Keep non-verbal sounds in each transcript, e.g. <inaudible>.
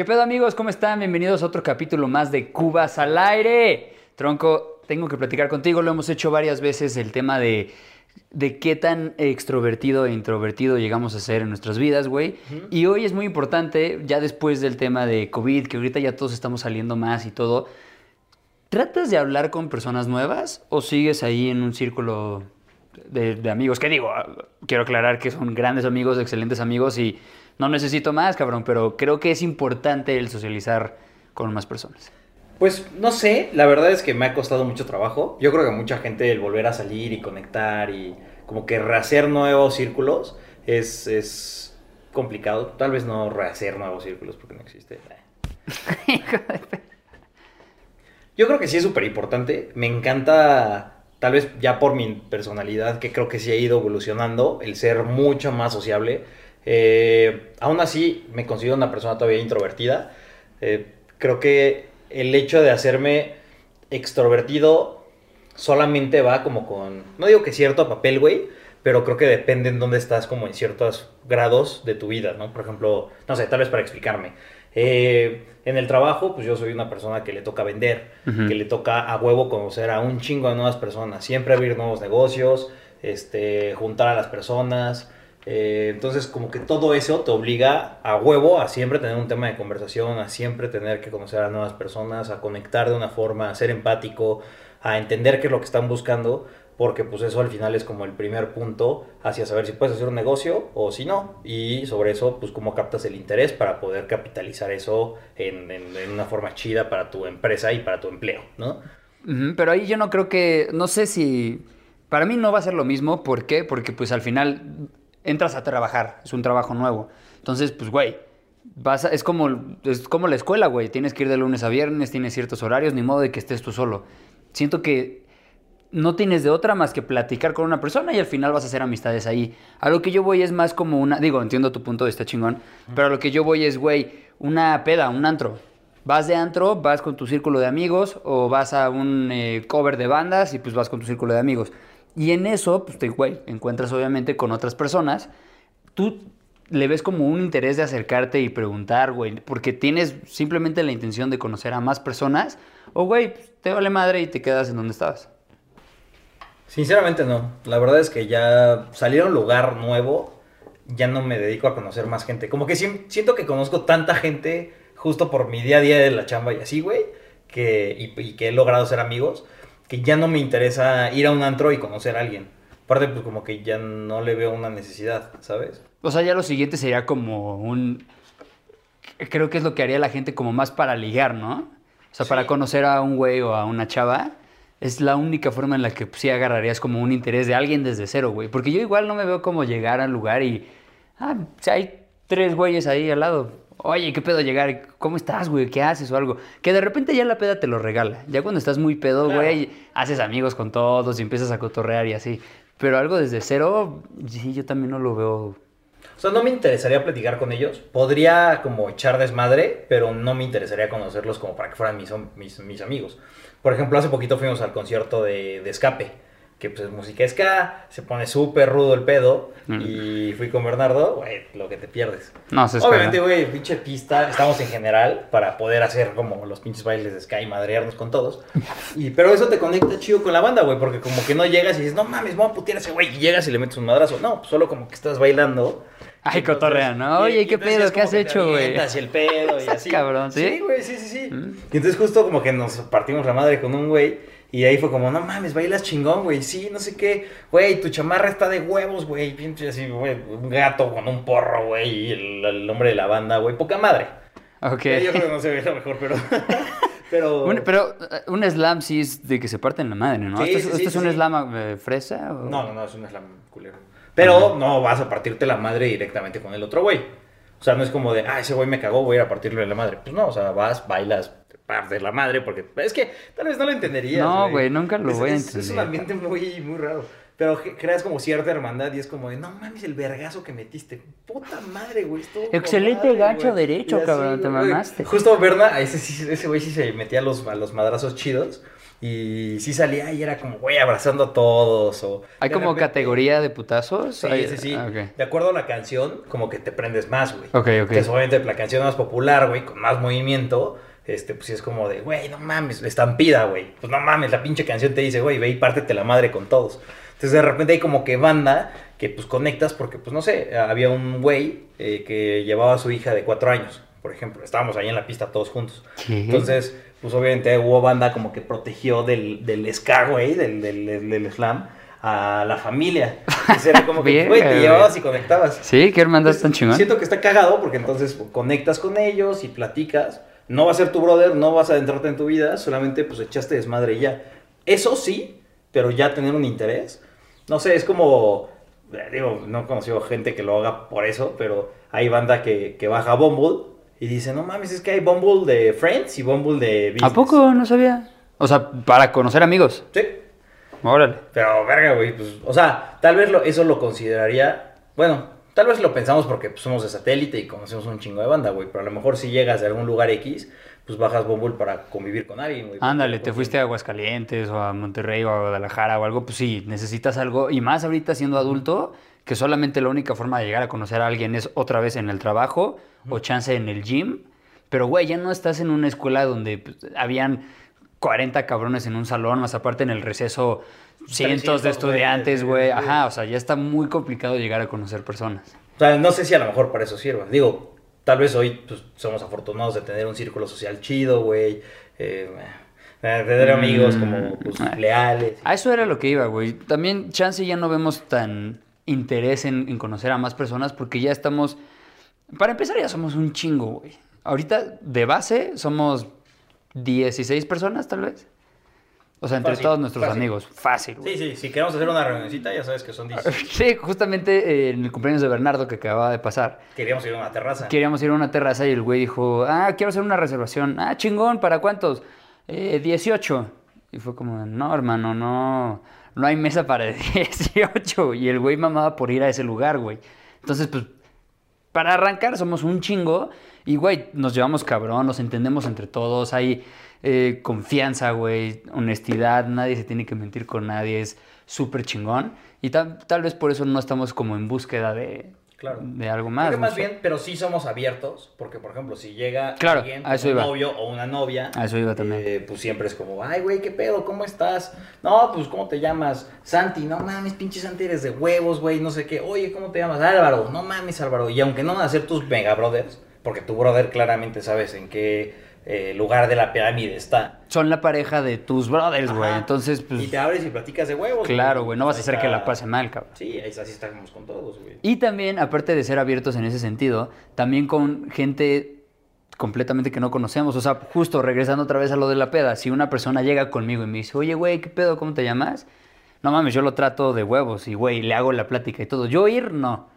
¿Qué pedo amigos? ¿Cómo están? Bienvenidos a otro capítulo más de Cubas al aire. Tronco, tengo que platicar contigo, lo hemos hecho varias veces, el tema de, de qué tan extrovertido e introvertido llegamos a ser en nuestras vidas, güey. Y hoy es muy importante, ya después del tema de COVID, que ahorita ya todos estamos saliendo más y todo, ¿tratas de hablar con personas nuevas o sigues ahí en un círculo de, de amigos? Que digo, quiero aclarar que son grandes amigos, excelentes amigos y no necesito más, cabrón, pero creo que es importante el socializar con más personas. Pues no sé, la verdad es que me ha costado mucho trabajo. Yo creo que mucha gente el volver a salir y conectar y como que rehacer nuevos círculos es, es complicado. Tal vez no rehacer nuevos círculos porque no existe. <laughs> Yo creo que sí es súper importante. Me encanta, tal vez ya por mi personalidad, que creo que sí ha ido evolucionando, el ser mucho más sociable. Eh, aún así, me considero una persona todavía introvertida. Eh, creo que el hecho de hacerme extrovertido solamente va como con, no digo que cierto papel, güey, pero creo que depende en dónde estás como en ciertos grados de tu vida, ¿no? Por ejemplo, no sé, tal vez para explicarme. Eh, en el trabajo, pues yo soy una persona que le toca vender, que le toca a huevo conocer a un chingo de nuevas personas, siempre abrir nuevos negocios, este, juntar a las personas. Eh, entonces, como que todo eso te obliga a huevo a siempre tener un tema de conversación, a siempre tener que conocer a nuevas personas, a conectar de una forma, a ser empático, a entender qué es lo que están buscando, porque pues eso al final es como el primer punto hacia saber si puedes hacer un negocio o si no, y sobre eso pues cómo captas el interés para poder capitalizar eso en, en- una forma chida para tu empresa y para tu empleo, ¿no? Pero ahí yo no creo que, no sé si, para mí no va a ser lo mismo, ¿por qué? Porque pues al final entras a trabajar, es un trabajo nuevo. Entonces, pues güey, vas a- es como es como la escuela, güey, tienes que ir de lunes a viernes, tienes ciertos horarios, ni modo de que estés tú solo. Siento que no tienes de otra más que platicar con una persona y al final vas a hacer amistades ahí. A lo que yo voy es más como una, digo, entiendo tu punto, está chingón, pero a lo que yo voy es, güey, una peda, un antro. Vas de antro, vas con tu círculo de amigos o vas a un eh, cover de bandas y pues vas con tu círculo de amigos. Y en eso, pues te, güey, encuentras obviamente con otras personas. Tú le ves como un interés de acercarte y preguntar, güey, porque tienes simplemente la intención de conocer a más personas o, güey, pues, te vale madre y te quedas en donde estabas. Sinceramente no, la verdad es que ya salir a un lugar nuevo, ya no me dedico a conocer más gente. Como que siento que conozco tanta gente justo por mi día a día de la chamba y así, güey, que, y, y que he logrado ser amigos, que ya no me interesa ir a un antro y conocer a alguien. Aparte, pues como que ya no le veo una necesidad, ¿sabes? O sea, ya lo siguiente sería como un... Creo que es lo que haría la gente como más para ligar, ¿no? O sea, para conocer a un güey o a una chava, es la única forma en la que pues, sí agarrarías como un interés de alguien desde cero, güey. Porque yo igual no me veo como llegar al lugar y... Ah, o sea, hay tres güeyes ahí al lado. Oye, ¿qué pedo llegar? ¿Cómo estás, güey? ¿Qué haces o algo? Que de repente ya la peda te lo regala. Ya cuando estás muy pedo, Claro. güey, haces amigos con todos y empiezas a cotorrear y así. Pero algo desde cero, sí, yo también no lo veo O sea, no me interesaría platicar con ellos. Podría como echar desmadre, pero no me interesaría conocerlos como para que fueran mis, mis, mis amigos. Por ejemplo, hace poquito fuimos al concierto de, de Escape, que pues es música ska, se pone súper rudo el pedo. Mm. Y fui con Bernardo, güey, lo que te pierdes. No, se espera. Obviamente, güey, pinche pista, estamos en general para poder hacer como los pinches bailes de ska y madrearnos con todos. Y, pero eso te conecta chido con la banda, güey, porque como que no llegas y dices, no mames, vamos a putear a ese güey, y llegas y le metes un madrazo. No, pues solo como que estás bailando. Ay, Entonces, cotorrean, ¿no? Oye, ¿qué pedo? ¿Qué has hecho, güey? Y el pedo y <laughs> así. cabrón, ¿sí? Sí, güey, sí, sí, sí. Mm. Y entonces justo como que nos partimos la madre con un güey y ahí fue como, no mames, bailas chingón, güey, sí, no sé qué. Güey, tu chamarra está de huevos, güey, así, güey, un gato con un porro, güey, y el, el nombre de la banda, güey, poca madre. Ok. Yo creo que no se ve lo mejor, pero... <laughs> pero... Un- pero eh, un slam sí es de que se parten la madre, ¿no? Sí, ¿Esto, es- sí, esto sí, es un slam eh, fresa? o- No, no, no, es un slam culero. Pero no vas a partirte la madre directamente con el otro güey. O sea, no es como de, ah, ese güey me cagó, voy a ir a partirle la madre. Pues no, o sea, vas, bailas, te partes la madre, porque es que tal vez no lo entenderías. No, güey, nunca lo Es- voy a es- Es un entender. ambiente muy, muy raro. Pero creas como cierta hermandad y es como de, no mames, el vergazo que metiste. Puta madre, güey. Excelente madre, gancho güey". derecho, así, cabrón, te güey. mamaste. Justo Berna, ese, ese güey sí se metía a los, a los madrazos chidos. Y sí salía y era como, güey, abrazando a todos. O ¿Hay como repente- categoría de putazos? Sí, Hay- sí, sí. ah. De acuerdo a la canción, como que te prendes más, güey. Ok, ok. Entonces, obviamente, la canción más popular, güey, con más movimiento, este, pues sí es como de, güey, no mames, estampida, güey. Pues no mames, la pinche canción te dice, güey, ve y pártete la madre con todos. Entonces, de repente hay como que banda que, pues, conectas porque, pues, no sé, había un güey eh, que llevaba a su hija de cuatro años, por ejemplo. Estábamos ahí en la pista todos juntos. Entonces, pues obviamente hubo banda como que protegió del, del ska, güey, del, del, del, slam, a la familia. Entonces era como <laughs> que, güey, te llevabas y conectabas. Sí, qué hermandad tan chingón. Siento que está cagado porque entonces conectas con ellos y platicas. No va a ser tu brother, no vas a adentrarte en tu vida, solamente pues echaste desmadre y ya. Eso sí, pero ya tener un interés. No sé, es como, eh, digo, no he conocido gente que lo haga por eso, pero hay banda que, que baja Bumble y dice, no mames, es que hay Bumble de Friends y Bumble de Business. ¿A poco? No sabía. O sea, para conocer amigos. Sí. Órale. Pero, verga, güey, pues, o sea, tal vez lo- eso lo consideraría, bueno, tal vez lo pensamos porque pues, somos de satélite y conocemos un chingo de banda, güey, pero a lo mejor si llegas de algún lugar X, pues bajas Bumble para convivir con alguien, güey. Ándale, te fuiste a Aguascalientes o a Monterrey o a Guadalajara o algo, pues sí, necesitas algo. Y más ahorita siendo adulto, que solamente la única forma de llegar a conocer a alguien es otra vez en el trabajo o chance en el gym. Pero, güey, ya no estás en una escuela donde pues, habían 40 cabrones en un salón, más aparte en el receso cientos 300 de estudiantes, güey. Ajá, o sea, ya está muy complicado llegar a conocer personas. O sea, no sé si a lo mejor para eso sirva. Digo, tal vez hoy pues, somos afortunados de tener un círculo social chido, güey. eh, de tener amigos como pues, Mm. leales. A eso era lo que iba, güey. También, chance, ya no vemos tan interés en, en conocer a más personas porque ya estamos. Para empezar, ya somos un chingo, güey. Ahorita, de base, somos 16 personas, tal vez. O sea, entre Fácil, todos nuestros fácil. amigos. Fácil, güey. Sí, sí, si queremos hacer una reunioncita, ya sabes que son 10. <laughs> Sí, justamente eh, en el cumpleaños de Bernardo que acababa de pasar. Queríamos ir a una terraza. Queríamos ir a una terraza y el güey dijo, ah, quiero hacer una reservación. Ah, chingón, ¿para cuántos? Eh, 18. Y fue como, no, hermano, no, no hay mesa para <laughs> 18. Y el güey mamaba por ir a ese lugar, güey. Entonces, pues, para arrancar somos un chingo y, güey, nos llevamos cabrón, nos entendemos entre todos, hay eh, confianza, güey, honestidad, nadie se tiene que mentir con nadie, es súper chingón. Y tal, tal vez por eso no estamos como en búsqueda de, Claro. de algo Creo más. que no más bien, pero sí somos abiertos, porque por ejemplo, si llega Claro, alguien, a eso un iba. novio o una novia, A eso iba también. eh, pues siempre es como, ay, güey, ¿qué pedo? ¿Cómo estás? No, pues, ¿cómo te llamas? Santi, no mames, pinche Santi, eres de huevos, güey, no sé qué. Oye, ¿cómo te llamas? Álvaro, no mames, Álvaro. Y aunque no van a ser tus mega brothers, porque tu brother claramente sabes en qué eh, lugar de la pirámide está. Son la pareja de tus brothers, güey. Entonces, pues, y te abres y platicas de huevos. claro, güey, no vas a hacer que la pase mal, cabrón. Sí, así estamos con todos, güey. Y también, aparte de ser abiertos en ese sentido, también con gente completamente que no conocemos. O sea, justo regresando otra vez a lo de la peda, si una persona llega conmigo y me dice, oye, güey, ¿qué pedo? ¿Cómo te llamas? No mames, yo lo trato de huevos y, güey, le hago la plática y todo. Yo ir, no.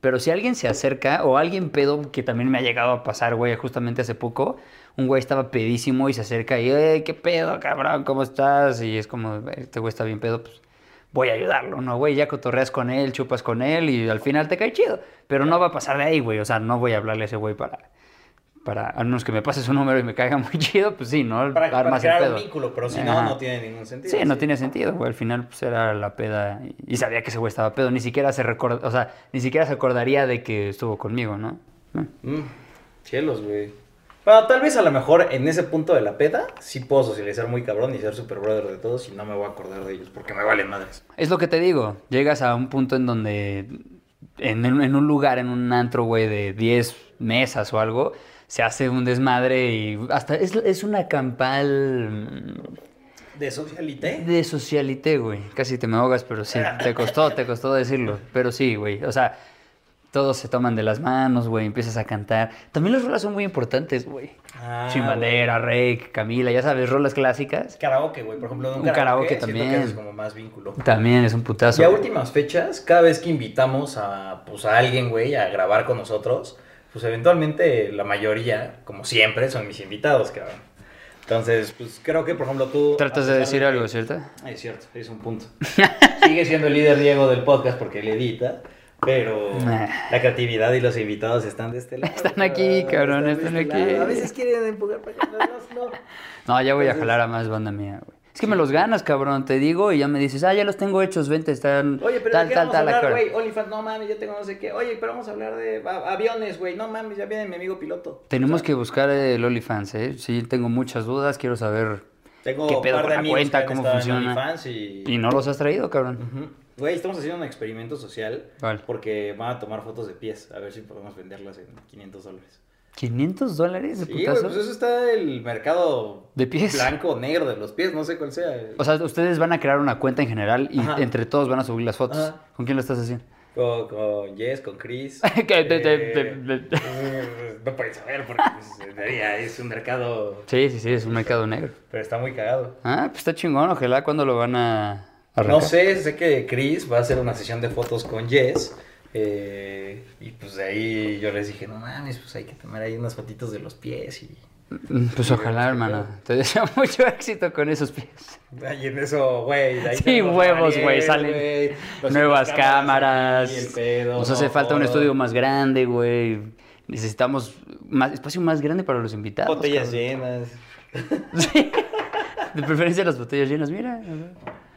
Pero si alguien se acerca, o alguien pedo, que también me ha llegado a pasar, güey, justamente hace poco, un güey estaba pedísimo y se acerca y, "Eh, ¿qué pedo, cabrón? ¿Cómo estás? Y es como, este güey está bien pedo, pues voy a ayudarlo, ¿no, güey? Ya cotorreas con él, chupas con él y al final te cae chido. Pero no va a pasar de ahí, güey. O sea, no voy a hablarle a ese güey para, para, al menos que me pase su número y me caiga <laughs> muy chido, pues sí, ¿no? Para, para el crear pedo. un vínculo, pero si no, Ajá. no tiene ningún sentido. Sí, no tiene sentido, güey. Al final, pues era la peda y, sabía que ese güey estaba pedo. Ni siquiera se record... o sea, ni siquiera se acordaría de que estuvo conmigo, ¿no? Mm, cielos, güey. Bueno, tal vez a lo mejor en ese punto de la peda sí puedo socializar muy cabrón y ser super brother de todos y no me voy a acordar de ellos porque me valen madres. Es lo que te digo. Llegas a un punto en donde, en, en- en un lugar, en un antro, güey, de 10 mesas o algo, se hace un desmadre y hasta es, es una campal ¿De socialité? de socialité, güey. Casi te me ahogas, pero sí, <laughs> te costó, te costó decirlo. Pero sí, güey. O sea, todos se toman de las manos, güey, empiezas a cantar. También las rolas son muy importantes, güey. Ah, Sin bandera, Rake, Camila, ya sabes, rolas clásicas. Karaoke, güey, por ejemplo, un, Un karaoke también. que haces como más vínculo. También es un putazo. Y a últimas fechas, cada vez que invitamos a, pues, a alguien, güey, a grabar con nosotros, pues eventualmente la mayoría, como siempre, son mis invitados, cabrón. Entonces, pues creo que, por ejemplo, tú... Tratas de decir que- algo, ¿cierto? Ah, Es cierto, es un punto. <laughs> Sigue siendo el líder Diego del podcast porque él edita, pero la creatividad y los invitados están de este lado. Están aquí, cabrón, están este aquí. lado. A veces quieren empujar para acá, no, no. <laughs> No, ya voy a jalar a más banda mía, güey. Es que me los ganas, cabrón. Te digo y ya me dices, ah, ya los tengo hechos, vente, están Oye, pero tal, ¿de qué tal, vamos tal, a hablar, qué hora". güey? OnlyFans, no mames, ya tengo no sé qué. Oye, pero vamos a hablar de aviones, güey. No mames, ya viene mi amigo piloto. Tenemos que buscar el OnlyFans, ¿eh? Sí, tengo muchas dudas, quiero saber Tengo qué pedo par con de la amigos cuenta, cómo funciona. Y... Y no los has traído, cabrón. Ujú. Güey, estamos haciendo un experimento social Vale. porque van a tomar fotos de pies, a ver si podemos venderlas en 500 dólares. ¿500 dólares de Sí, güey, putazo? pues eso está el mercado ¿De pies? blanco o negro de los pies, no sé cuál sea. O sea, ustedes van a crear una cuenta en general y Ajá. entre todos van a subir las fotos. Ajá. ¿Con quién lo estás haciendo? Con, con Jess, con Chris. <laughs> Que Eh, te- no puedes saber porque pues, es un mercado, Sí, sí, sí, es un mercado negro. pero está muy cagado. Ah, pues está chingón, ojalá cuando lo van a No arrancar. sé, sé que Chris va a hacer una sesión de fotos con Jess. Eh, y pues de ahí yo les dije, no mames, pues hay que tomar ahí unas fotitos de los pies y... Mm, Pues ojalá, hermano. Te deseo <laughs> mucho éxito con esos pies. Ay, en eso, güey. Sí, huevos, güey, salen Nuevas cámaras. el pedo, Nos hace falta un estudio más grande, güey. Necesitamos más espacio más grande para los invitados. Botellas cabrón. llenas. <laughs> Sí. De preferencia las botellas llenas, mira.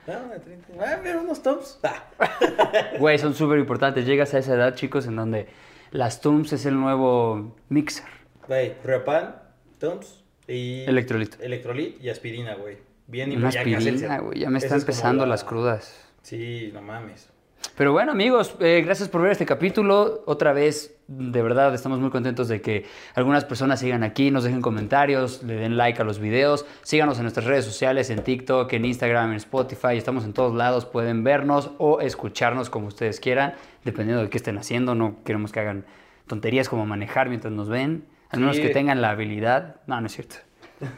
No, de 30. Ah, mira, unos tops. Ah. <laughs> Güey, son súper importantes. Llegas a esa edad, chicos, en donde las Tums es el nuevo mixer. Güey, Reopan, Tums y... Electrolito. Electrolit y aspirina, güey. Bien y Una aspirina, güey. Ya me están es empezando la- las crudas. Sí, no mames. Pero bueno, amigos, eh, gracias por ver este capítulo. Otra vez, de verdad, estamos muy contentos de que algunas personas sigan aquí, nos dejen comentarios, le den like a los videos. Síganos en nuestras redes sociales, en TikTok, en Instagram, en Spotify. Estamos en todos lados. Pueden vernos o escucharnos como ustedes quieran, dependiendo de qué estén haciendo. No queremos que hagan tonterías como manejar mientras nos ven. Al menos Sí. que tengan la habilidad. No, no es cierto.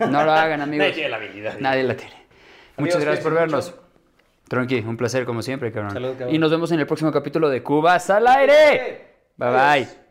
No lo <laughs> hagan, amigos. Nadie tiene la habilidad. Nadie la tiene. Amigos, Muchas gracias por vernos. mucho. Tronqui, un placer como siempre, cabrón. Salud, cabrón. Y nos vemos en el próximo capítulo de Cubas al aire. Bye bye.